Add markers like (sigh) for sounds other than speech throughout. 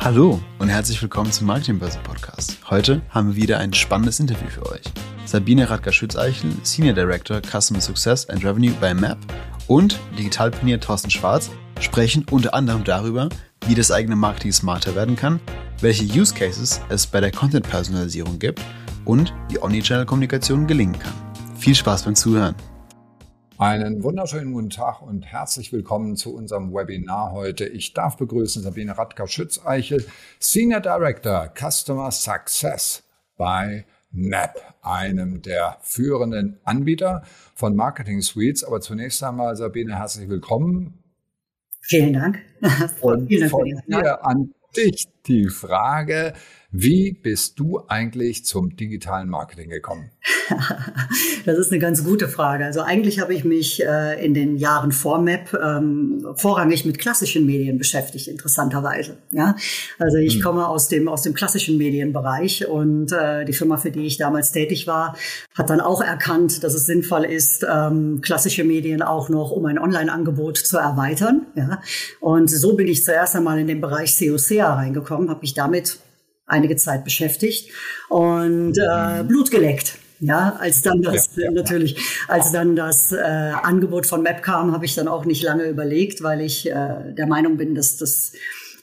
Hallo und herzlich willkommen zum Marketingbörse Podcast. Heute haben wir wieder ein spannendes Interview für euch. Sabine Radka-Schützeichel, Senior Director Customer Success and Revenue bei MAP und Digitalpionier Thorsten Schwarz sprechen unter anderem darüber, wie das eigene Marketing smarter werden kann, welche Use Cases es bei der Content-Personalisierung gibt und wie Omnichannel-Kommunikation gelingen kann. Viel Spaß beim Zuhören. Einen wunderschönen guten Tag und herzlich willkommen zu unserem Webinar heute. Ich darf begrüßen Sabine Radka-Schützeichel, Senior Director Customer Success bei NAP, einem der führenden Anbieter von Marketing Suites. Aber zunächst einmal, Sabine, herzlich willkommen. Vielen Dank. (laughs) Und von dir an dich die Frage, wie bist du eigentlich zum digitalen Marketing gekommen? (laughs) das ist eine ganz gute Frage. Also eigentlich habe ich mich äh, in den Jahren vor MAP ähm, vorrangig mit klassischen Medien beschäftigt, interessanterweise. Ja, also ich hm. komme aus dem aus dem klassischen Medienbereich und äh, die Firma, für die ich damals tätig war, hat dann auch erkannt, dass es sinnvoll ist, ähm, klassische Medien auch noch um ein Online-Angebot zu erweitern. Ja, und so bin ich zuerst einmal in den Bereich COC reingekommen, habe mich damit einige Zeit beschäftigt und äh. Blut geleckt. Ja, als dann das ja, ja. natürlich, als dann das äh, Angebot von Map kam, habe ich dann auch nicht lange überlegt, weil ich äh, der Meinung bin, dass das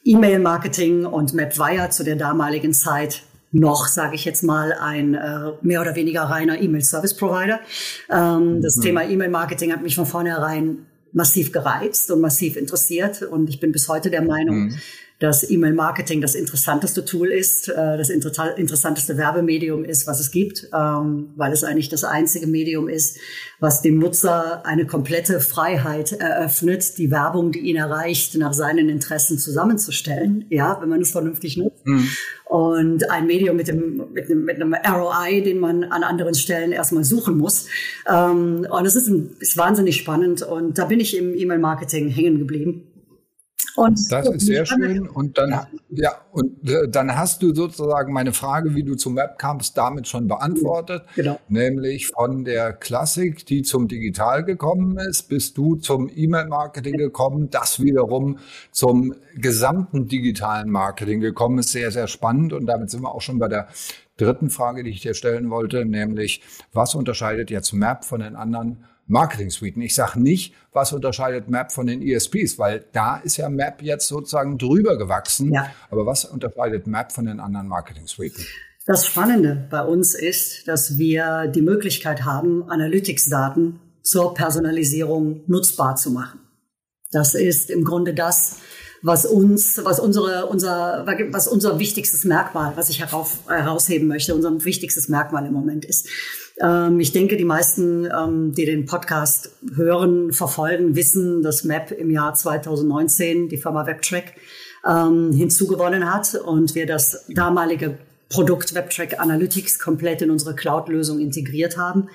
E-Mail-Marketing und MapWire zu der damaligen Zeit noch, sage ich jetzt mal, ein äh, mehr oder weniger reiner E-Mail-Service-Provider. Ähm, das mhm. Thema E-Mail-Marketing hat mich von vornherein massiv gereizt und massiv interessiert und ich bin bis heute der Meinung, mhm dass E-Mail-Marketing das interessanteste Tool ist, äh, das interessanteste Werbemedium ist, was es gibt, ähm, weil es eigentlich das einzige Medium ist, was dem Nutzer eine komplette Freiheit eröffnet, die Werbung, die ihn erreicht, nach seinen Interessen zusammenzustellen, ja, wenn man es vernünftig nutzt. Mhm. Und ein Medium mit, dem, mit, einem, mit einem ROI, den man an anderen Stellen erstmal suchen muss. Ähm, und es ist, ist wahnsinnig spannend. Und da bin ich im E-Mail-Marketing hängen geblieben. Und das ist sehr schön. Und dann, ja, und äh, dann hast du sozusagen meine Frage, wie du zum Web kamst, damit schon beantwortet. Genau. Nämlich von der Klassik, die zum Digital gekommen ist, bist du zum E-Mail-Marketing gekommen, das wiederum zum gesamten digitalen Marketing gekommen ist. Sehr, sehr spannend. Und damit sind wir auch schon bei der dritten Frage, die ich dir stellen wollte, nämlich was unterscheidet jetzt Map von den anderen Marketing-Suiten. Ich sage nicht, was unterscheidet Map von den ESPs, weil da ist ja Map jetzt sozusagen drüber gewachsen. Ja. Aber was unterscheidet Map von den anderen Marketing-Suiten? Das Spannende bei uns ist, dass wir die Möglichkeit haben, Analytics-Daten zur Personalisierung nutzbar zu machen. Das ist im Grunde das, was uns, was unsere, unser, was unser wichtigstes Merkmal, was ich herauf, herausheben möchte, unser wichtigstes Merkmal im Moment ist. Ähm, ich denke, die meisten, ähm, die den Podcast hören, verfolgen, wissen, dass MAP im Jahr 2019 die Firma WebTrack ähm, hinzugewonnen hat und wir das damalige Produkt WebTrack Analytics komplett in unsere Cloud-Lösung integriert haben.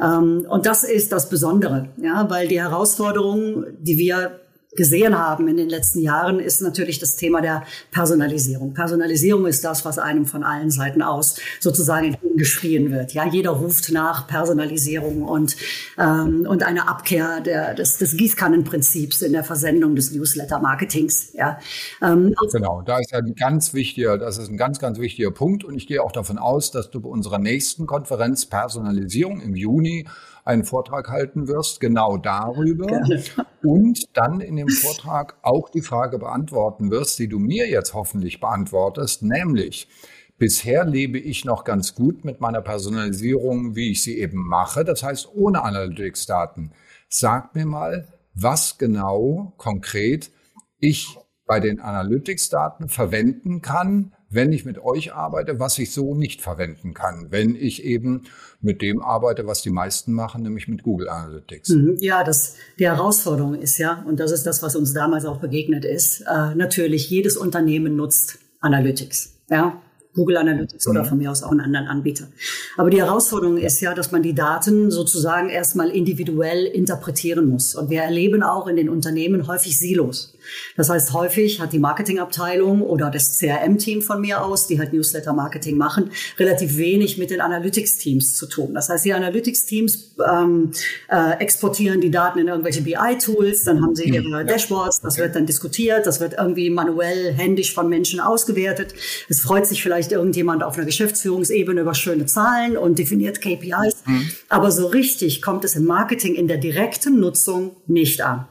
Ähm, und das ist das Besondere, ja, weil die Herausforderung, die wir gesehen haben in den letzten Jahren, ist natürlich das Thema der Personalisierung. Personalisierung ist das, was einem von allen Seiten aus sozusagen geschrien wird. Ja, jeder ruft nach Personalisierung und ähm, und eine Abkehr der, des, des Gießkannenprinzips in der Versendung des Newsletter-Marketings. Ja, ähm, genau. Da ist ein ganz wichtiger, das ist ein ganz ganz wichtiger Punkt und ich gehe auch davon aus, dass du bei unserer nächsten Konferenz Personalisierung im Juni einen Vortrag halten wirst, genau darüber. Gerne. Und dann in dem Vortrag auch die Frage beantworten wirst, die du mir jetzt hoffentlich beantwortest, nämlich, Bisher lebe ich noch ganz gut mit meiner Personalisierung, wie ich sie eben mache, das heißt ohne Analytics-Daten. Sag mir mal, was genau konkret ich bei den Analytics-Daten verwenden kann, wenn ich mit euch arbeite, was ich so nicht verwenden kann, wenn ich eben mit dem arbeite, was die meisten machen, nämlich mit Google Analytics. Mhm. Ja, das, die Herausforderung ist ja, und das ist das, was uns damals auch begegnet ist, äh, natürlich jedes Unternehmen nutzt Analytics. Ja, Google Analytics mhm. oder von mir aus auch einen anderen Anbieter. Aber die Herausforderung ist ja, dass man die Daten sozusagen erstmal individuell interpretieren muss. Und wir erleben auch in den Unternehmen häufig Silos. Das heißt, häufig hat die Marketingabteilung oder das CRM-Team von mir aus, die halt Newsletter-Marketing machen, relativ wenig mit den Analytics-Teams zu tun. Das heißt, die Analytics-Teams ähm, äh, exportieren die Daten in irgendwelche BI-Tools, dann haben sie ihre Dashboards, das wird dann diskutiert, das wird irgendwie manuell, händisch von Menschen ausgewertet. Es freut sich vielleicht irgendjemand auf einer Geschäftsführungsebene über schöne Zahlen und definiert KPIs. Mhm. Aber so richtig kommt es im Marketing in der direkten Nutzung nicht an.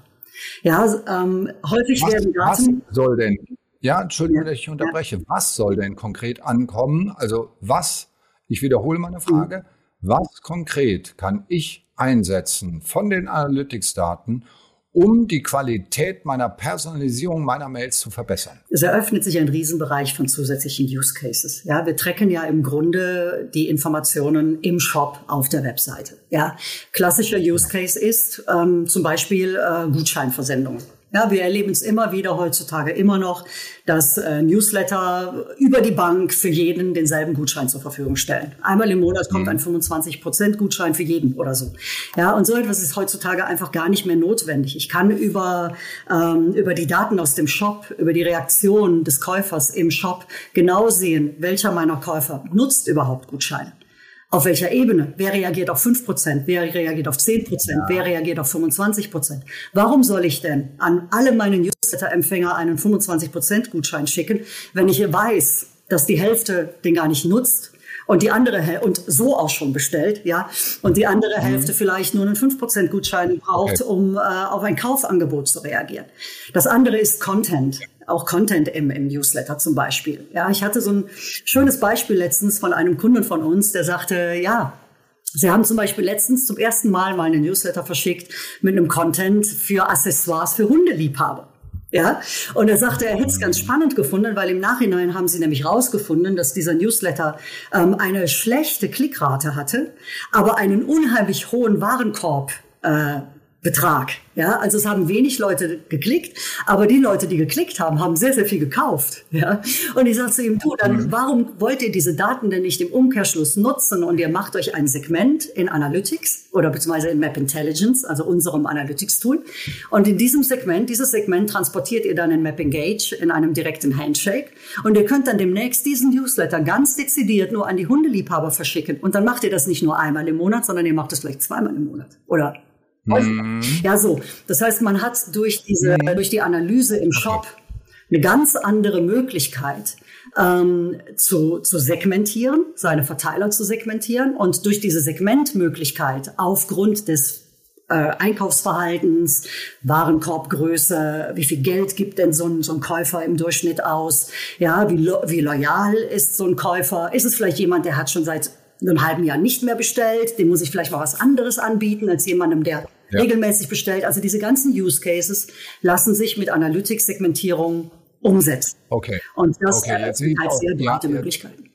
Ja, ähm, häufig was, werden Daten. Was soll denn, ja, Entschuldigung, dass ich unterbreche. Ja. Was soll denn konkret ankommen? Also, was, ich wiederhole meine Frage, mhm. was konkret kann ich einsetzen von den Analytics-Daten, um die Qualität meiner Personalisierung meiner Mails zu verbessern. Es eröffnet sich ein Riesenbereich von zusätzlichen Use Cases. Ja, wir tracken ja im Grunde die Informationen im Shop auf der Webseite. Ja, klassischer Use Case ist ähm, zum Beispiel äh, Gutscheinversendungen. Ja, wir erleben es immer wieder heutzutage immer noch, dass äh, Newsletter über die Bank für jeden denselben Gutschein zur Verfügung stellen. Einmal im Monat kommt mhm. ein 25 Prozent Gutschein für jeden oder so. Ja, und so etwas ist heutzutage einfach gar nicht mehr notwendig. Ich kann über, ähm, über die Daten aus dem Shop, über die Reaktion des Käufers im Shop genau sehen, welcher meiner Käufer nutzt überhaupt Gutscheine. Auf welcher Ebene? Wer reagiert auf 5 Prozent? Wer reagiert auf 10 Prozent? Ja. Wer reagiert auf 25 Prozent? Warum soll ich denn an alle meine Newsletter-Empfänger einen 25 Prozent Gutschein schicken, wenn ich weiß, dass die Hälfte den gar nicht nutzt und die andere und so auch schon bestellt, ja, und die andere mhm. Hälfte vielleicht nur einen 5% Gutschein braucht, okay. um äh, auf ein Kaufangebot zu reagieren. Das andere ist Content auch Content im, im Newsletter zum Beispiel. Ja, ich hatte so ein schönes Beispiel letztens von einem Kunden von uns, der sagte, ja, Sie haben zum Beispiel letztens zum ersten Mal mal eine Newsletter verschickt mit einem Content für Accessoires für Hundeliebhaber. Ja, und er sagte, er hätte es ganz spannend gefunden, weil im Nachhinein haben sie nämlich rausgefunden, dass dieser Newsletter ähm, eine schlechte Klickrate hatte, aber einen unheimlich hohen Warenkorb äh, Betrag. Ja, also es haben wenig Leute geklickt, aber die Leute, die geklickt haben, haben sehr, sehr viel gekauft. Ja, und ich sage zu ihm, du, dann mhm. warum wollt ihr diese Daten denn nicht im Umkehrschluss nutzen und ihr macht euch ein Segment in Analytics oder beziehungsweise in Map Intelligence, also unserem Analytics-Tool. Und in diesem Segment, dieses Segment transportiert ihr dann in Map Engage in einem direkten Handshake und ihr könnt dann demnächst diesen Newsletter ganz dezidiert nur an die Hundeliebhaber verschicken. Und dann macht ihr das nicht nur einmal im Monat, sondern ihr macht es vielleicht zweimal im Monat oder Mhm. Ja, so. Das heißt, man hat durch diese, mhm. durch die Analyse im Shop eine ganz andere Möglichkeit, ähm, zu, zu segmentieren, seine Verteiler zu segmentieren und durch diese Segmentmöglichkeit aufgrund des äh, Einkaufsverhaltens, Warenkorbgröße, wie viel Geld gibt denn so ein, so ein Käufer im Durchschnitt aus, ja, wie, lo wie loyal ist so ein Käufer, ist es vielleicht jemand, der hat schon seit einem halben Jahr nicht mehr bestellt, dem muss ich vielleicht mal was anderes anbieten als jemandem, der ja. regelmäßig bestellt. Also diese ganzen Use Cases lassen sich mit Analytics-Segmentierung umsetzen. Okay. Und das okay, jetzt sind halt sehr breite ja, Möglichkeiten.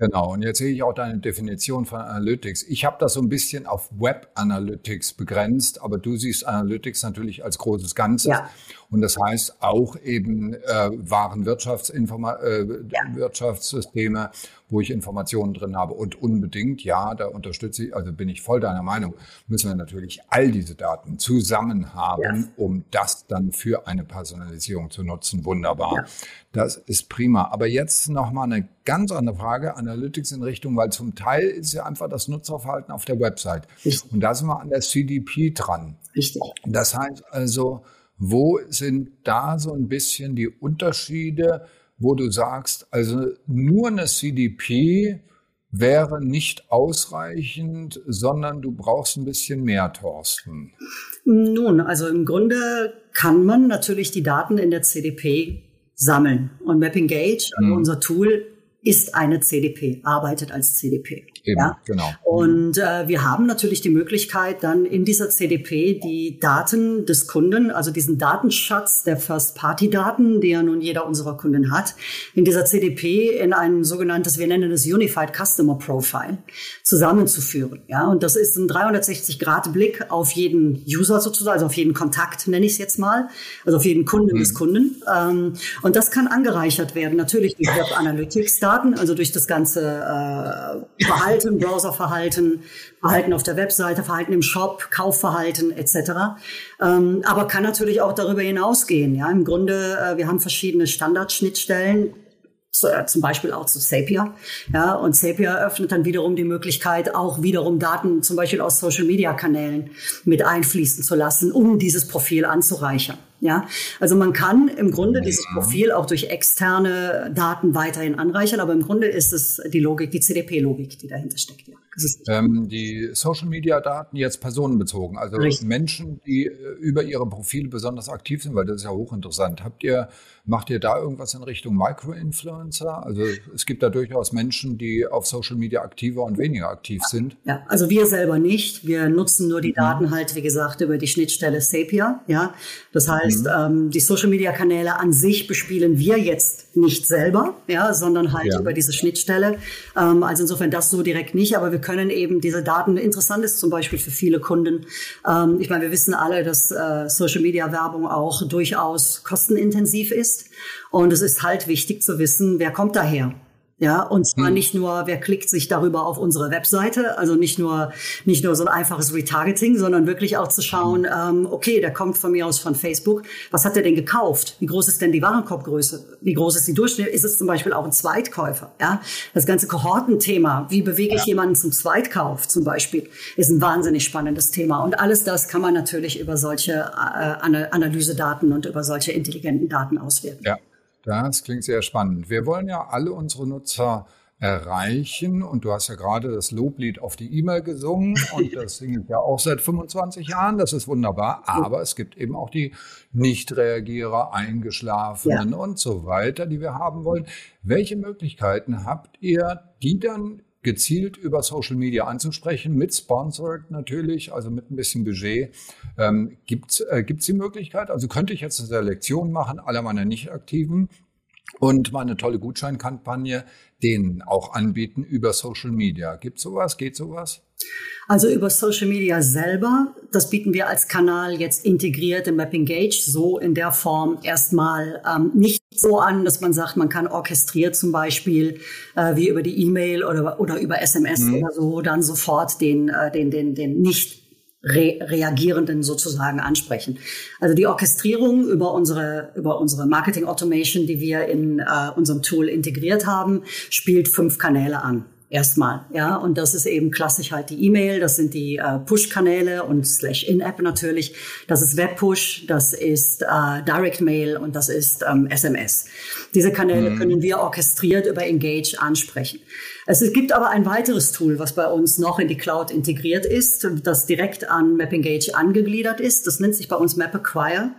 Genau, und jetzt sehe ich auch deine Definition von Analytics. Ich habe das so ein bisschen auf Web Analytics begrenzt, aber du siehst Analytics natürlich als großes Ganzes. Ja. Und das heißt auch eben äh, Warenwirtschaftsinforma äh, ja. Wo ich Informationen drin habe. Und unbedingt, ja, da unterstütze ich, also bin ich voll deiner Meinung, müssen wir natürlich all diese Daten zusammen haben, ja. um das dann für eine Personalisierung zu nutzen. Wunderbar. Ja. Das ist prima. Aber jetzt nochmal eine ganz andere Frage. Analytics in Richtung, weil zum Teil ist ja einfach das Nutzerverhalten auf der Website. Richtig. Und da sind wir an der CDP dran. Richtig. Das heißt also, wo sind da so ein bisschen die Unterschiede, wo du sagst, also nur eine CDP wäre nicht ausreichend, sondern du brauchst ein bisschen mehr, Thorsten? Nun, also im Grunde kann man natürlich die Daten in der CDP sammeln. Und Mapping also mhm. unser Tool, ist eine CDP, arbeitet als CDP. Eben, ja? genau. Und äh, wir haben natürlich die Möglichkeit, dann in dieser CDP die Daten des Kunden, also diesen Datenschatz der First-Party-Daten, die ja nun jeder unserer Kunden hat, in dieser CDP in ein sogenanntes, wir nennen es Unified Customer Profile, zusammenzuführen. Ja, und das ist ein 360-Grad-Blick auf jeden User sozusagen, also auf jeden Kontakt, nenne ich es jetzt mal, also auf jeden Kunden mhm. des Kunden. Ähm, und das kann angereichert werden, natürlich durch Web Analytics-Daten, also durch das ganze äh, Verhalten, Browserverhalten, Verhalten auf der Webseite, Verhalten im Shop, Kaufverhalten etc. Ähm, aber kann natürlich auch darüber hinausgehen. Ja, im Grunde, äh, wir haben verschiedene Standardschnittstellen äh, zum Beispiel auch zu Zapier. Ja, und Zapier eröffnet dann wiederum die Möglichkeit, auch wiederum Daten zum Beispiel aus Social Media Kanälen mit einfließen zu lassen, um dieses Profil anzureichern. Ja, also man kann im Grunde dieses Profil auch durch externe Daten weiterhin anreichern, aber im Grunde ist es die Logik, die CDP-Logik, die dahinter steckt. Ja. Ähm, die Social-Media-Daten jetzt personenbezogen, also Richtig. Menschen, die äh, über ihre Profile besonders aktiv sind, weil das ist ja hochinteressant. Habt ihr, macht ihr da irgendwas in Richtung Micro-Influencer? Also es gibt da durchaus Menschen, die auf Social Media aktiver und weniger aktiv sind. Ja, also wir selber nicht. Wir nutzen nur die mhm. Daten halt, wie gesagt, über die Schnittstelle Sapia. Ja, das heißt, mhm. ähm, die Social-Media-Kanäle an sich bespielen wir jetzt nicht selber, ja, sondern halt ja. über diese Schnittstelle. Ähm, also insofern das so direkt nicht, aber wir können eben diese Daten, interessant ist zum Beispiel für viele Kunden. Ähm, ich meine, wir wissen alle, dass äh, Social Media Werbung auch durchaus kostenintensiv ist. Und es ist halt wichtig zu wissen, wer kommt daher. Ja, und zwar hm. nicht nur, wer klickt sich darüber auf unsere Webseite, also nicht nur, nicht nur so ein einfaches Retargeting, sondern wirklich auch zu schauen, ähm, okay, der kommt von mir aus von Facebook. Was hat er denn gekauft? Wie groß ist denn die Warenkorbgröße? Wie groß ist die Durchschnitt? Ist es zum Beispiel auch ein Zweitkäufer? Ja, das ganze Kohortenthema. Wie bewege ich ja. jemanden zum Zweitkauf zum Beispiel? Ist ein wahnsinnig spannendes Thema. Und alles das kann man natürlich über solche äh, Analysedaten und über solche intelligenten Daten auswirken. Ja. Das klingt sehr spannend. Wir wollen ja alle unsere Nutzer erreichen. Und du hast ja gerade das Loblied auf die E-Mail gesungen und (laughs) das singe ich ja auch seit 25 Jahren. Das ist wunderbar. Aber es gibt eben auch die Nichtreagierer, Eingeschlafenen ja. und so weiter, die wir haben wollen. Welche Möglichkeiten habt ihr, die dann gezielt über Social Media anzusprechen, mit Sponsored natürlich, also mit ein bisschen Budget. Ähm, Gibt es äh, die Möglichkeit? Also könnte ich jetzt eine Selektion machen, aller meiner Nicht-Aktiven und mal eine tolle Gutscheinkampagne denen auch anbieten über Social Media. Gibt sowas? Geht sowas? Also über Social Media selber, das bieten wir als Kanal jetzt integriert im Map Engage so in der Form erstmal ähm, nicht so an, dass man sagt, man kann orchestriert zum Beispiel äh, wie über die E-Mail oder, oder über SMS mhm. oder so dann sofort den, äh, den, den, den nicht Re Reagierenden sozusagen ansprechen. Also die Orchestrierung über unsere, über unsere Marketing Automation, die wir in äh, unserem Tool integriert haben, spielt fünf Kanäle an erstmal, ja. Und das ist eben klassisch halt die E-Mail, das sind die äh, Push-Kanäle und slash In-App natürlich. Das ist Web-Push, das ist äh, Direct-Mail und das ist ähm, SMS. Diese Kanäle mhm. können wir orchestriert über Engage ansprechen. Es gibt aber ein weiteres Tool, was bei uns noch in die Cloud integriert ist, das direkt an MapEngage angegliedert ist. Das nennt sich bei uns MapAcquire.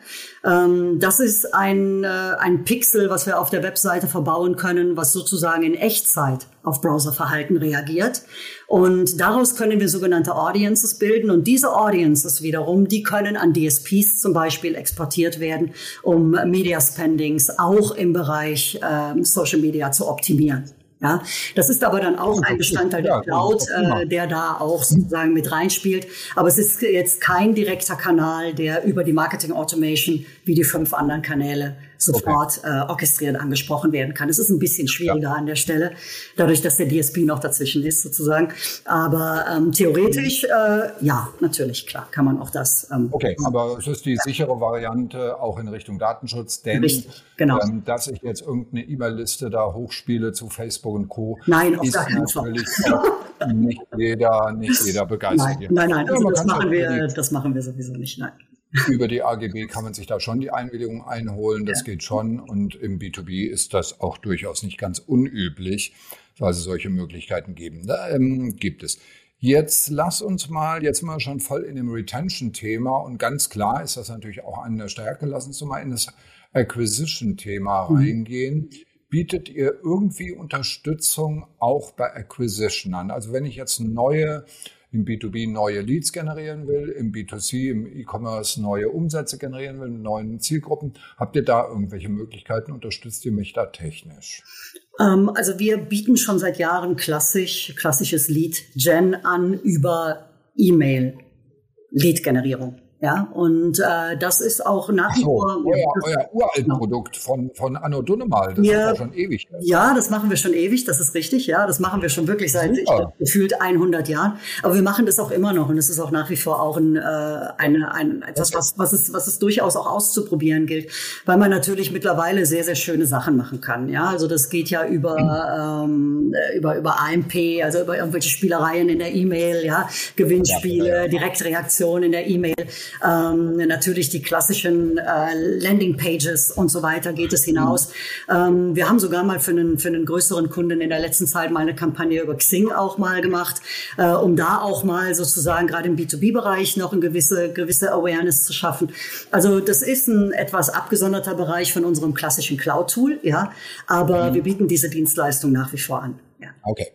Ähm, das ist ein, äh, ein Pixel, was wir auf der Webseite verbauen können, was sozusagen in Echtzeit auf Browserverhalten reagiert. Und daraus können wir sogenannte Audiences bilden. Und diese Audiences wiederum, die können an DSPs zum Beispiel exportiert werden, um Media Spendings auch im Bereich äh, Social Media zu optimieren. Ja, das ist aber dann auch ein Bestandteil der Cloud, äh, der da auch sozusagen mit reinspielt. Aber es ist jetzt kein direkter Kanal, der über die Marketing Automation wie die fünf anderen Kanäle sofort okay. äh, orchestriert angesprochen werden kann. Es ist ein bisschen schwieriger ja. an der Stelle, dadurch, dass der DSP noch dazwischen ist sozusagen. Aber ähm, theoretisch, äh, ja, natürlich, klar, kann man auch das. Ähm, okay, aber es ist die ja. sichere Variante auch in Richtung Datenschutz, denn Richtig, genau. ähm, dass ich jetzt irgendeine E-Mail-Liste da hochspiele zu Facebook und Co. Nein, auf ist natürlich nicht jeder, nicht jeder begeistert. Nein, nein, nein, also das machen wir, das machen wir sowieso nicht. Nein. Über die AGB kann man sich da schon die Einwilligung einholen, das ja. geht schon. Und im B2B ist das auch durchaus nicht ganz unüblich, weil es solche Möglichkeiten geben. Da, ähm, gibt es. Jetzt lass uns mal, jetzt mal schon voll in dem Retention-Thema und ganz klar ist das natürlich auch eine Stärke. Lass uns mal in das Acquisition-Thema mhm. reingehen. bietet ihr irgendwie Unterstützung auch bei Acquisition an? Also wenn ich jetzt neue im B2B neue Leads generieren will, im B2C, im E-Commerce neue Umsätze generieren will, mit neuen Zielgruppen. Habt ihr da irgendwelche Möglichkeiten? Unterstützt ihr mich da technisch? Ähm, also wir bieten schon seit Jahren klassisch, klassisches Lead-Gen an über E-Mail. Lead-Generierung. Ja, und äh, das ist auch nach wie vor. So, euer, euer uralt Produkt von, von Anno Dunnemal, das ja, ist ja schon ewig. Ja, das machen wir schon ewig, das ist richtig. Ja, das machen wir schon wirklich seit ich, gefühlt 100 Jahren. Aber wir machen das auch immer noch und es ist auch nach wie vor auch ein, äh, eine, ein, etwas, was, was, es, was es durchaus auch auszuprobieren gilt, weil man natürlich mittlerweile sehr, sehr schöne Sachen machen kann. Ja, also das geht ja über, ähm, über, über AMP, also über irgendwelche Spielereien in der E-Mail, ja, Gewinnspiele, ja, ja. Direktreaktion in der E-Mail ähm, natürlich die klassischen äh, Landing-Pages und so weiter geht es hinaus. Mhm. Ähm, wir haben sogar mal für einen, für einen größeren Kunden in der letzten Zeit mal eine Kampagne über Xing auch mal gemacht, äh, um da auch mal sozusagen gerade im B2B-Bereich noch eine gewisse, gewisse Awareness zu schaffen. Also das ist ein etwas abgesonderter Bereich von unserem klassischen Cloud-Tool, ja, aber mhm. wir bieten diese Dienstleistung nach wie vor an. Ja. Okay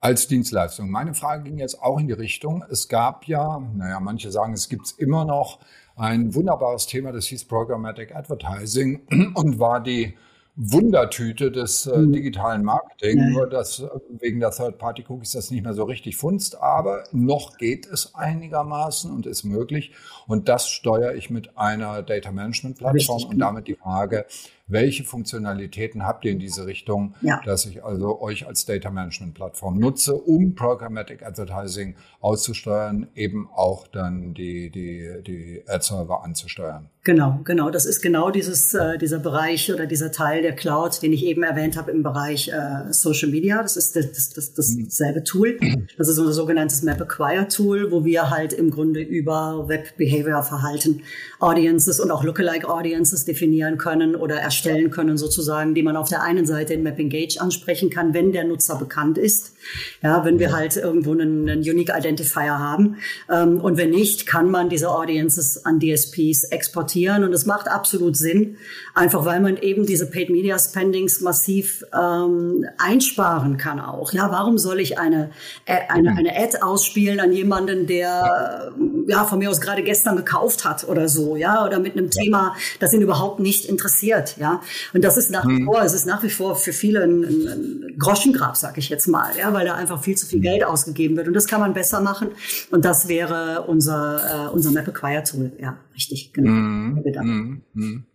als Dienstleistung. Meine Frage ging jetzt auch in die Richtung. Es gab ja, naja, manche sagen, es gibt es immer noch ein wunderbares Thema, das hieß Programmatic Advertising und war die Wundertüte des äh, mhm. digitalen Marketing. Ja. Nur dass äh, wegen der Third-Party-Cookies das nicht mehr so richtig funzt, aber noch geht es einigermaßen und ist möglich. Und das steuere ich mit einer Data Management Plattform und damit die Frage, welche Funktionalitäten habt ihr in diese Richtung, ja. dass ich also euch als Data Management Plattform nutze, um Programmatic Advertising auszusteuern, eben auch dann die, die, die Ad-Server anzusteuern. Genau, genau. Das ist genau dieses, äh, dieser Bereich oder dieser Teil der Cloud, den ich eben erwähnt habe im Bereich äh, Social Media. Das ist das, das, das, dasselbe Tool. Das ist unser sogenanntes Map Acquire Tool, wo wir halt im Grunde über Web Behavior Verhalten Audiences und auch Lookalike Audiences definieren können oder erstellen können sozusagen, die man auf der einen Seite in Map Engage ansprechen kann, wenn der Nutzer bekannt ist. Ja, wenn wir halt irgendwo einen, einen Unique Identifier haben. Ähm, und wenn nicht, kann man diese Audiences an DSPs exportieren. Und es macht absolut Sinn, einfach weil man eben diese Paid Media Spendings massiv ähm, einsparen kann auch. Ja, warum soll ich eine, äh, eine, eine Ad ausspielen an jemanden, der ja von mir aus gerade gestern gekauft hat oder so, ja, oder mit einem Thema, das ihn überhaupt nicht interessiert, ja. Und das ist nach wie hm. vor, es ist nach wie vor für viele ein, ein Groschengrab, sag ich jetzt mal, ja, weil da einfach viel zu viel Geld ausgegeben wird. Und das kann man besser machen. Und das wäre unser, äh, unser Map Acquire Tool. Ja, richtig, genau. Mm. Ja. Ähm,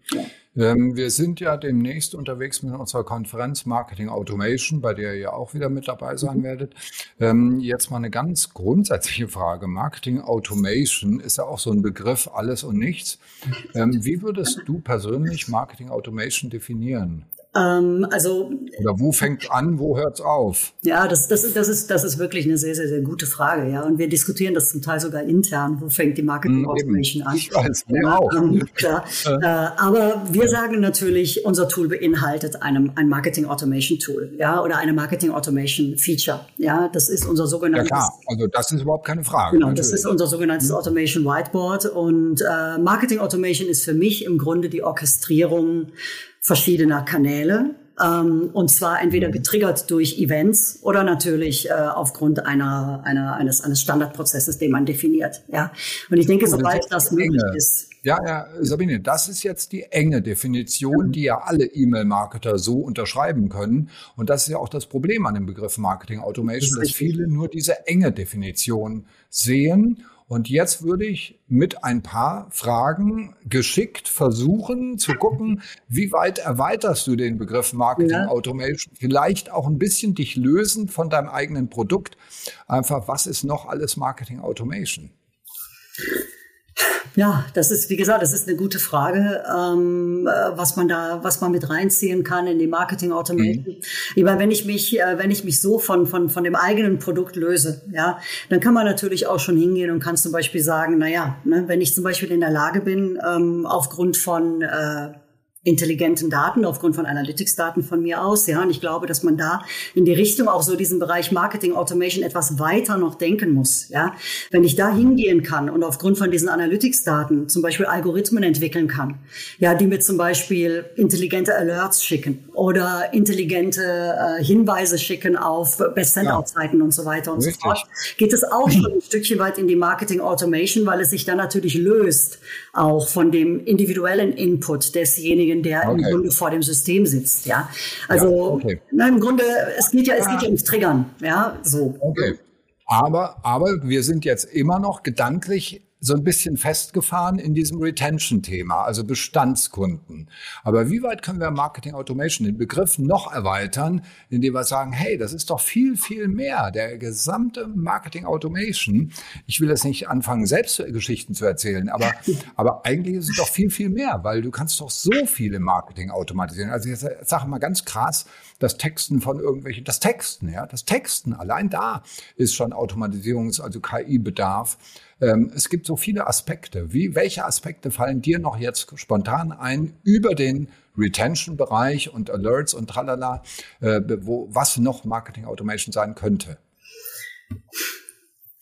wir sind ja demnächst unterwegs mit unserer Konferenz Marketing Automation, bei der ihr auch wieder mit dabei sein mhm. werdet. Ähm, jetzt mal eine ganz grundsätzliche Frage. Marketing Automation ist ja auch so ein Begriff, alles und nichts. Ähm, wie würdest du persönlich Marketing Automation definieren? Ähm, also oder wo fängt an, wo hört's auf? Ja, das, das, das ist das ist wirklich eine sehr sehr sehr gute Frage, ja. Und wir diskutieren das zum Teil sogar intern. Wo fängt die Marketing Automation an? Ich weiß, ja, auch. Ähm, klar. (laughs) äh, aber wir sagen natürlich, unser Tool beinhaltet einem ein Marketing Automation Tool, ja, oder eine Marketing Automation Feature. Ja, das ist unser sogenanntes. Ja klar, also das ist überhaupt keine Frage. Genau, natürlich. das ist unser sogenanntes mhm. Automation Whiteboard und äh, Marketing Automation ist für mich im Grunde die Orchestrierung verschiedener Kanäle. Ähm, und zwar entweder mhm. getriggert durch Events oder natürlich äh, aufgrund einer, einer, eines, eines Standardprozesses, den man definiert. Ja. Und ich denke, sobald das möglich ist. Ja, ja, Sabine, das ist jetzt die enge Definition, die ja alle E-Mail-Marketer so unterschreiben können. Und das ist ja auch das Problem an dem Begriff Marketing Automation, das dass viele nur diese enge Definition sehen und jetzt würde ich mit ein paar Fragen geschickt versuchen zu gucken, wie weit erweiterst du den Begriff Marketing ja. Automation? Vielleicht auch ein bisschen dich lösen von deinem eigenen Produkt. Einfach, was ist noch alles Marketing Automation? Ja, das ist, wie gesagt, das ist eine gute Frage, ähm, äh, was man da, was man mit reinziehen kann in die Marketing Automation. Mhm. Ich meine, wenn ich mich, äh, wenn ich mich so von, von, von dem eigenen Produkt löse, ja, dann kann man natürlich auch schon hingehen und kann zum Beispiel sagen, na ja, ne, wenn ich zum Beispiel in der Lage bin, ähm, aufgrund von, äh, intelligenten Daten, aufgrund von Analytics-Daten von mir aus. Ja, und ich glaube, dass man da in die Richtung auch so diesen Bereich Marketing Automation etwas weiter noch denken muss. Ja, wenn ich da hingehen kann und aufgrund von diesen Analytics-Daten zum Beispiel Algorithmen entwickeln kann, ja, die mir zum Beispiel intelligente Alerts schicken oder intelligente äh, Hinweise schicken auf Best-Send-Out-Seiten ja. und so weiter und Richtig. so fort, geht es auch schon ein Stückchen weit in die Marketing Automation, weil es sich dann natürlich löst auch von dem individuellen Input desjenigen, der okay. im Grunde vor dem System sitzt. Ja, also ja, okay. na, im Grunde es geht ja es geht ja ums Triggern. Ja, so. Okay. Aber, aber wir sind jetzt immer noch gedanklich so ein bisschen festgefahren in diesem Retention-Thema, also Bestandskunden. Aber wie weit können wir Marketing Automation den Begriff noch erweitern, indem wir sagen, hey, das ist doch viel, viel mehr. Der gesamte Marketing Automation, ich will jetzt nicht anfangen, selbst Geschichten zu erzählen, aber, (laughs) aber eigentlich ist es doch viel, viel mehr, weil du kannst doch so viel im Marketing automatisieren. Also ich sage mal ganz krass, das Texten von irgendwelchen, das Texten, ja, das Texten, allein da ist schon Automatisierungs-, also KI-Bedarf. Ähm, es gibt so viele Aspekte. Wie, welche Aspekte fallen dir noch jetzt spontan ein über den Retention-Bereich und Alerts und tralala, äh, wo, was noch Marketing Automation sein könnte?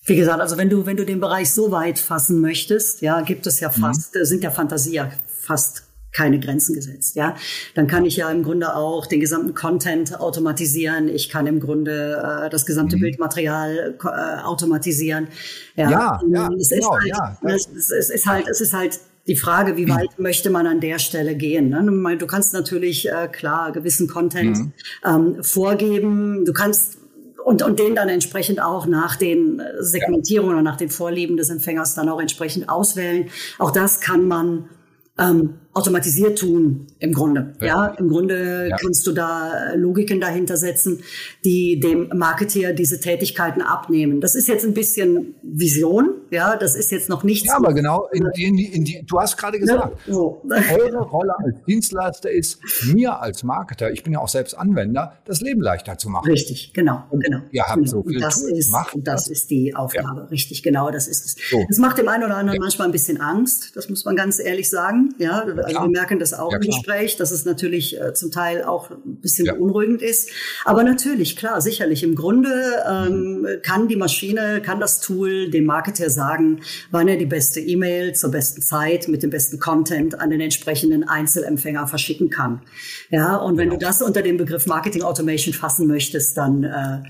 Wie gesagt, also wenn du, wenn du den Bereich so weit fassen möchtest, ja, gibt es ja mhm. fast, mhm. sind ja Fantasie ja fast keine Grenzen gesetzt, ja. Dann kann ich ja im Grunde auch den gesamten Content automatisieren. Ich kann im Grunde äh, das gesamte mhm. Bildmaterial äh, automatisieren. Ja, ja, ja es genau, ist halt, ja. Es, es, ist halt, es ist halt die Frage, wie weit mhm. möchte man an der Stelle gehen? Ne? Du kannst natürlich äh, klar gewissen Content mhm. ähm, vorgeben. Du kannst und, und den dann entsprechend auch nach den Segmentierungen ja. oder nach den Vorlieben des Empfängers dann auch entsprechend auswählen. Auch das kann man ähm, automatisiert tun im Grunde. Ja, ja im Grunde ja. kannst du da Logiken dahinter setzen, die dem Marketeer diese Tätigkeiten abnehmen. Das ist jetzt ein bisschen Vision, ja, das ist jetzt noch nichts. Ja, aber genau in die, in die, du hast gerade gesagt, ja, so. eure Rolle als Dienstleister ist, mir als Marketer, ich bin ja auch selbst Anwender, das Leben leichter zu machen. Richtig, genau, und genau. Ihr habt so viel das Tools, ist, macht das, das ist die Aufgabe, richtig, genau, das ist es. So. Das macht dem einen oder anderen manchmal ein bisschen Angst, das muss man ganz ehrlich sagen, ja, also wir merken das auch ja, im Gespräch, dass es natürlich äh, zum Teil auch ein bisschen ja. beunruhigend ist. Aber natürlich, klar, sicherlich. Im Grunde ähm, kann die Maschine, kann das Tool dem Marketer sagen, wann er die beste E-Mail zur besten Zeit mit dem besten Content an den entsprechenden Einzelempfänger verschicken kann. Ja, und wenn genau. du das unter dem Begriff Marketing Automation fassen möchtest, dann äh, ja.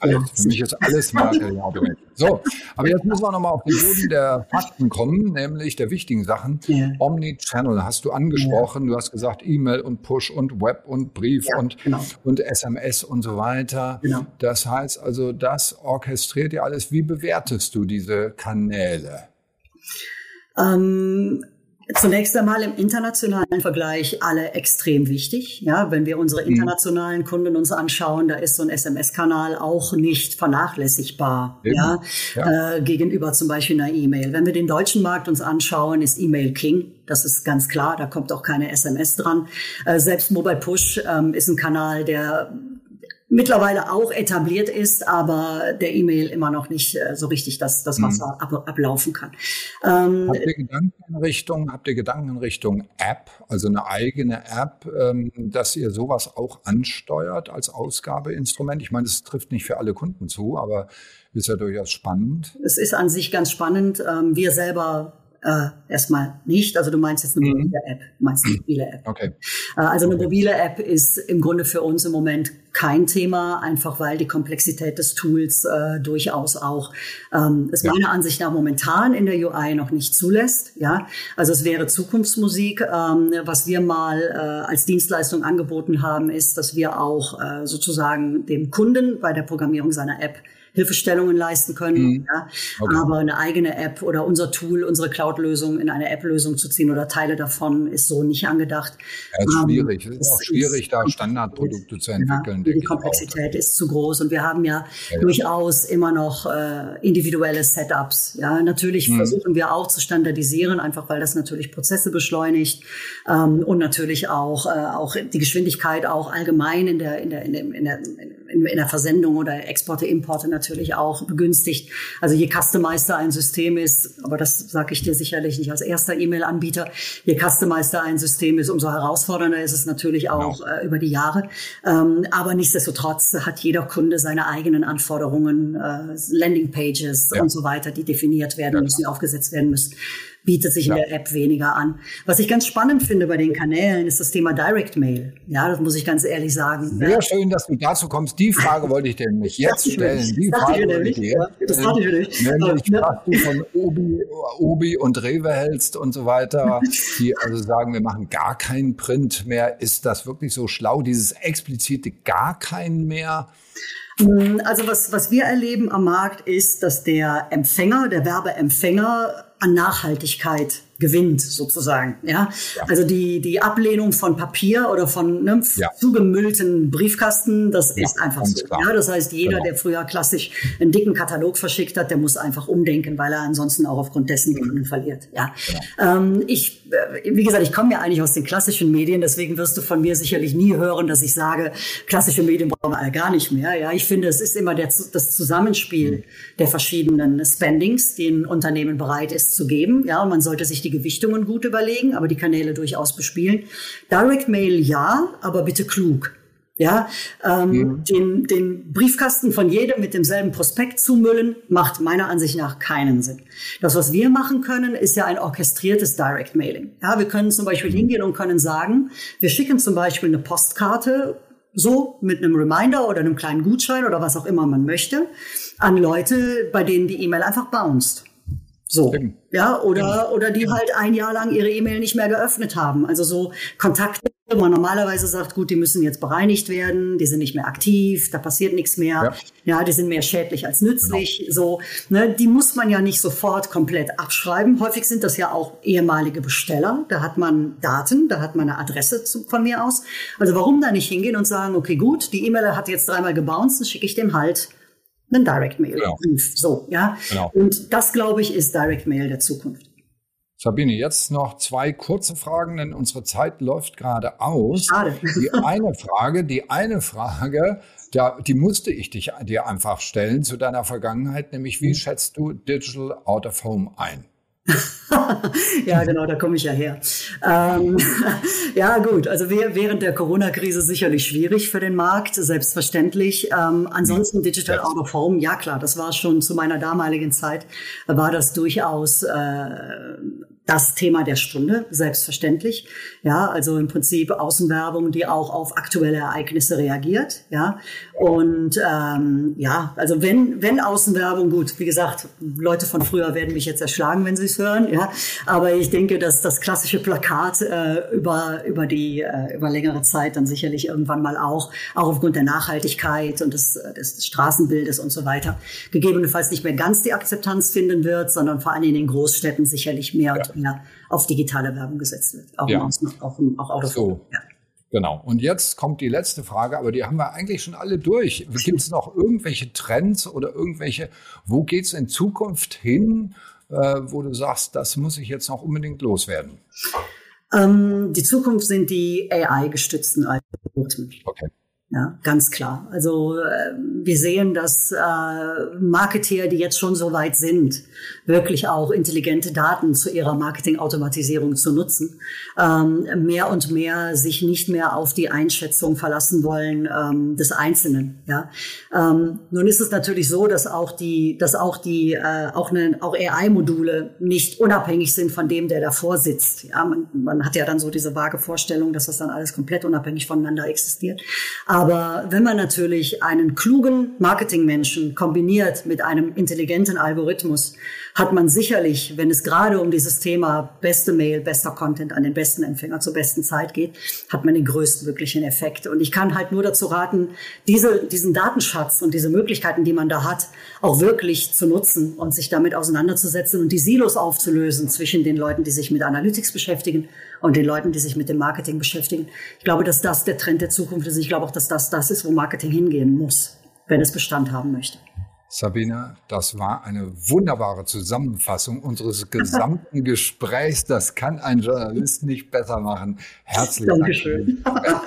Für mich ist alles Marketing So, aber jetzt müssen wir nochmal auf den Boden der Fakten kommen, nämlich der wichtigen Sachen. Ja. Omnichannel hast du angesprochen. Ja. Du hast gesagt E-Mail und Push und Web und Brief und, genau. und SMS und so weiter. Genau. Das heißt also, das orchestriert ja alles. Wie bewertest du diese Kanäle? Ähm, Zunächst einmal im internationalen Vergleich alle extrem wichtig. Ja, wenn wir unsere mhm. internationalen Kunden uns anschauen, da ist so ein SMS-Kanal auch nicht vernachlässigbar. Ja, ja. Äh, gegenüber zum Beispiel einer E-Mail. Wenn wir den deutschen Markt uns anschauen, ist E-Mail King. Das ist ganz klar. Da kommt auch keine SMS dran. Äh, selbst Mobile Push ähm, ist ein Kanal, der mittlerweile auch etabliert ist, aber der E-Mail immer noch nicht äh, so richtig das, das mhm. Wasser mhm. ab, ablaufen kann. Ähm, habt ihr Gedanken in Richtung, habt ihr Gedanken in Richtung App, also eine eigene App, ähm, dass ihr sowas auch ansteuert als Ausgabeinstrument? Ich meine, es trifft nicht für alle Kunden zu, aber ist ja durchaus spannend. Es ist an sich ganz spannend. Ähm, wir selber äh, erstmal nicht. Also du meinst jetzt eine mhm. mobile App, meinst eine mobile App. Okay. Äh, also eine mobile App ist im Grunde für uns im Moment kein Thema, einfach weil die Komplexität des Tools äh, durchaus auch ähm, es ja. meiner Ansicht nach momentan in der UI noch nicht zulässt. Ja, also es wäre Zukunftsmusik. Ähm, was wir mal äh, als Dienstleistung angeboten haben, ist, dass wir auch äh, sozusagen dem Kunden bei der Programmierung seiner App Hilfestellungen leisten können. Mhm. Ja. Okay. Aber eine eigene App oder unser Tool, unsere Cloud-Lösung in eine App-Lösung zu ziehen oder Teile davon ist so nicht angedacht. Ja, ist schwierig. Ähm, es ist auch schwierig, ist, da Standardprodukte zu entwickeln. Ja, die Komplexität ist zu groß und wir haben ja, ja durchaus immer noch äh, individuelle Setups. Ja, natürlich mhm. versuchen wir auch zu standardisieren, einfach weil das natürlich Prozesse beschleunigt ähm, und natürlich auch, äh, auch die Geschwindigkeit auch allgemein in der, in der, in der, in der in, in der Versendung oder Exporte, Importe natürlich auch begünstigt. Also je customizeder ein System ist, aber das sage ich dir sicherlich nicht als erster E-Mail-Anbieter, je customizeder ein System ist, umso herausfordernder ist es natürlich genau. auch genau. äh, über die Jahre. Ähm, aber nichtsdestotrotz hat jeder Kunde seine eigenen Anforderungen, äh, Landingpages ja. und so weiter, die definiert werden ja. müssen, die aufgesetzt werden müssen bietet sich in ja. der App weniger an. Was ich ganz spannend finde bei den Kanälen, ist das Thema Direct Mail. Ja, das muss ich ganz ehrlich sagen. Sehr ja. schön, dass du dazu kommst. Die Frage wollte ich dir nämlich jetzt (laughs) stellen. Die Frage wollte ich dir Das hatte ich nicht. Nämlich, was du von Obi, Obi und Rewe hältst und so weiter, die also sagen, wir machen gar keinen Print mehr. Ist das wirklich so schlau, dieses explizite gar keinen mehr? Hm, also was, was wir erleben am Markt ist, dass der Empfänger, der Werbeempfänger an Nachhaltigkeit gewinnt sozusagen. Ja? ja, also die die Ablehnung von Papier oder von ne, ja. zugemüllten Briefkasten, das ja, ist einfach so. Klar. Ja, das heißt, jeder, genau. der früher klassisch einen dicken Katalog verschickt hat, der muss einfach umdenken, weil er ansonsten auch aufgrund dessen Kunden verliert. Ja, genau. ähm, ich äh, wie gesagt, ich komme ja eigentlich aus den klassischen Medien, deswegen wirst du von mir sicherlich nie hören, dass ich sage, klassische Medien brauchen wir alle gar nicht mehr. Ja, ich finde, es ist immer der, das Zusammenspiel mhm. der verschiedenen Spendings, die ein Unternehmen bereit ist zu geben. Ja, und man sollte sich die die Gewichtungen gut überlegen, aber die Kanäle durchaus bespielen. Direct Mail ja, aber bitte klug. Ja, ähm, mhm. den, den Briefkasten von jedem mit demselben Prospekt zumüllen, macht meiner Ansicht nach keinen Sinn. Das, was wir machen können, ist ja ein orchestriertes Direct Mailing. Ja, wir können zum Beispiel hingehen und können sagen, wir schicken zum Beispiel eine Postkarte so mit einem Reminder oder einem kleinen Gutschein oder was auch immer man möchte an Leute, bei denen die E-Mail einfach bounced. So. Ja, oder, oder die halt ein Jahr lang ihre E-Mail nicht mehr geöffnet haben. Also so Kontakte, wo man normalerweise sagt, gut, die müssen jetzt bereinigt werden, die sind nicht mehr aktiv, da passiert nichts mehr. Ja, ja die sind mehr schädlich als nützlich. Genau. So, ne, die muss man ja nicht sofort komplett abschreiben. Häufig sind das ja auch ehemalige Besteller. Da hat man Daten, da hat man eine Adresse zu, von mir aus. Also warum da nicht hingehen und sagen, okay, gut, die E-Mail hat jetzt dreimal gebounced, dann schicke ich dem halt einen Direct Mail genau. So, ja. Genau. Und das, glaube ich, ist Direct Mail der Zukunft. Sabine, jetzt noch zwei kurze Fragen, denn unsere Zeit läuft gerade aus. Schade. (laughs) Die eine Frage, die eine Frage, da, die musste ich dich, dir einfach stellen zu deiner Vergangenheit, nämlich wie mhm. schätzt du Digital Out of Home ein? (laughs) ja, genau, da komme ich ja her. Ähm, (laughs) ja, gut, also während der Corona-Krise sicherlich schwierig für den Markt, selbstverständlich. Ähm, ansonsten Digital Out of Home, ja klar, das war schon zu meiner damaligen Zeit, war das durchaus äh, das Thema der Stunde, selbstverständlich. Ja, also im Prinzip Außenwerbung, die auch auf aktuelle Ereignisse reagiert. Ja, und ähm, ja, also wenn wenn Außenwerbung, gut, wie gesagt, Leute von früher werden mich jetzt erschlagen, wenn sie es hören. Ja, aber ich denke, dass das klassische Plakat äh, über über die äh, über längere Zeit dann sicherlich irgendwann mal auch auch aufgrund der Nachhaltigkeit und des, des Straßenbildes und so weiter gegebenenfalls nicht mehr ganz die Akzeptanz finden wird, sondern vor allem in den Großstädten sicherlich mehr ja. und mehr auf digitale Werbung gesetzt wird. Auch, ja. auch, auch Auto so. Ja. Genau. Und jetzt kommt die letzte Frage, aber die haben wir eigentlich schon alle durch. Gibt es noch irgendwelche Trends oder irgendwelche, wo geht es in Zukunft hin, äh, wo du sagst, das muss ich jetzt noch unbedingt loswerden? Ähm, die Zukunft sind die AI-gestützten Algorithmen. Okay. Ja, ganz klar. Also äh, wir sehen, dass äh, Marketeer, die jetzt schon so weit sind, wirklich auch intelligente Daten zu ihrer Marketingautomatisierung zu nutzen, ähm, mehr und mehr sich nicht mehr auf die Einschätzung verlassen wollen ähm, des Einzelnen. Ja, ähm, nun ist es natürlich so, dass auch die, dass auch die, äh, auch eine, auch AI-Module nicht unabhängig sind von dem, der davor sitzt. Ja, man, man hat ja dann so diese vage Vorstellung, dass das dann alles komplett unabhängig voneinander existiert. Aber wenn man natürlich einen klugen Marketingmenschen kombiniert mit einem intelligenten Algorithmus, hat man sicherlich, wenn es gerade um dieses Thema beste Mail, bester Content an den besten Empfänger zur besten Zeit geht, hat man den größtmöglichen Effekt. Und ich kann halt nur dazu raten, diese, diesen Datenschatz und diese Möglichkeiten, die man da hat, auch wirklich zu nutzen und sich damit auseinanderzusetzen und die Silos aufzulösen zwischen den Leuten, die sich mit Analytics beschäftigen und den Leuten, die sich mit dem Marketing beschäftigen. Ich glaube, dass das der Trend der Zukunft ist. Ich glaube auch, dass das das ist, wo Marketing hingehen muss, wenn es Bestand haben möchte. Sabina, das war eine wunderbare Zusammenfassung unseres (laughs) gesamten Gesprächs. Das kann ein Journalist nicht besser machen. Herzlichen Dankeschön. Dank.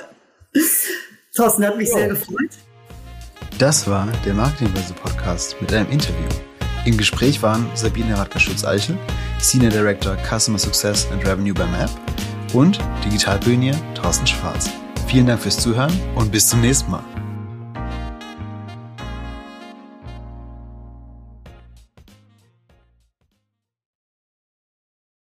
Thorsten, hat mich so. sehr gefreut. Das war der Marketingbörse Podcast mit einem Interview. Im Gespräch waren Sabine Radker-Schütz-Eichel, Senior Director Customer Success and Revenue beim App und Digitalpionier Thorsten Schwarz. Vielen Dank fürs Zuhören und bis zum nächsten Mal.